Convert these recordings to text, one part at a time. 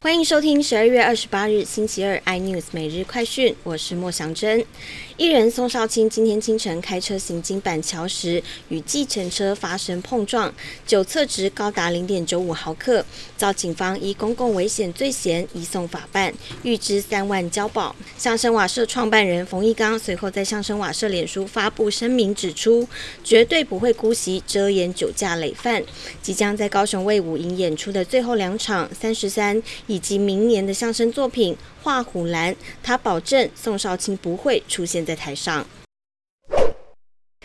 欢迎收听十二月二十八日星期二 iNews 每日快讯，我是莫祥珍。艺人宋少卿今天清晨开车行经板桥时，与计程车发生碰撞，酒测值高达零点九五毫克，遭警方以公共危险罪嫌移送法办，预支三万交保。相声瓦舍创办人冯一刚随后在相声瓦舍脸书发布声明，指出绝对不会姑息遮掩酒驾累犯。即将在高雄卫武营演出的最后两场三十三以以及明年的相声作品《画虎兰》，他保证宋少卿不会出现。在台上，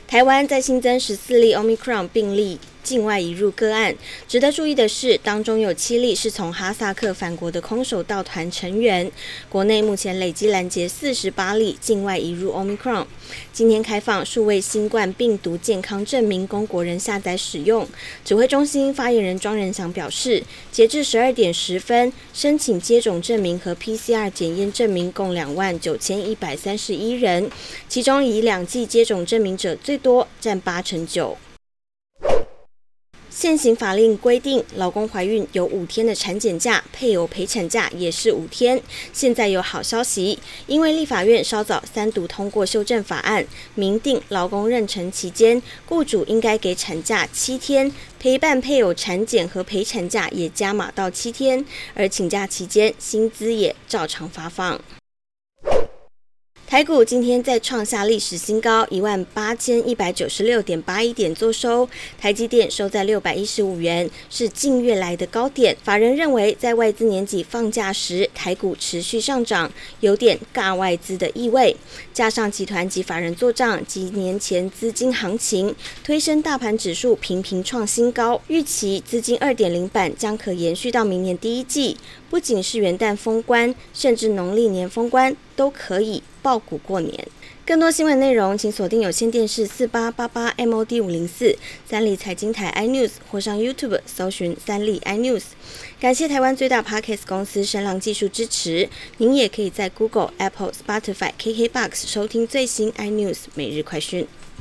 台湾在新增十四例 Omicron 病例。境外移入个案，值得注意的是，当中有七例是从哈萨克返国的空手道团成员。国内目前累计拦截四十八例境外移入 Omicron。今天开放数位新冠病毒健康证明供国人下载使用。指挥中心发言人庄仁祥表示，截至十二点十分，申请接种证明和 PCR 检验证明共两万九千一百三十一人，其中以两剂接种证明者最多，占八成九。现行法令规定，老公怀孕有五天的产检假，配偶陪产假也是五天。现在有好消息，因为立法院稍早三读通过修正法案，明定老公妊娠期间，雇主应该给产假七天，陪伴配偶产检和陪产假也加码到七天，而请假期间薪资也照常发放。台股今天再创下历史新高，一万八千一百九十六点八一点做收。台积电收在六百一十五元，是近月来的高点。法人认为，在外资年底放假时，台股持续上涨，有点尬外资的意味。加上集团及法人做账及年前资金行情，推升大盘指数频频创新高。预期资金二点零版将可延续到明年第一季。不仅是元旦封关，甚至农历年封关都可以爆股过年。更多新闻内容，请锁定有线电视四八八八 MOD 五零四三立财经台 iNews 或上 YouTube 搜寻三立 iNews。感谢台湾最大 Podcast 公司声浪技术支持。您也可以在 Google、Apple、Spotify、KKBox 收听最新 iNews 每日快讯。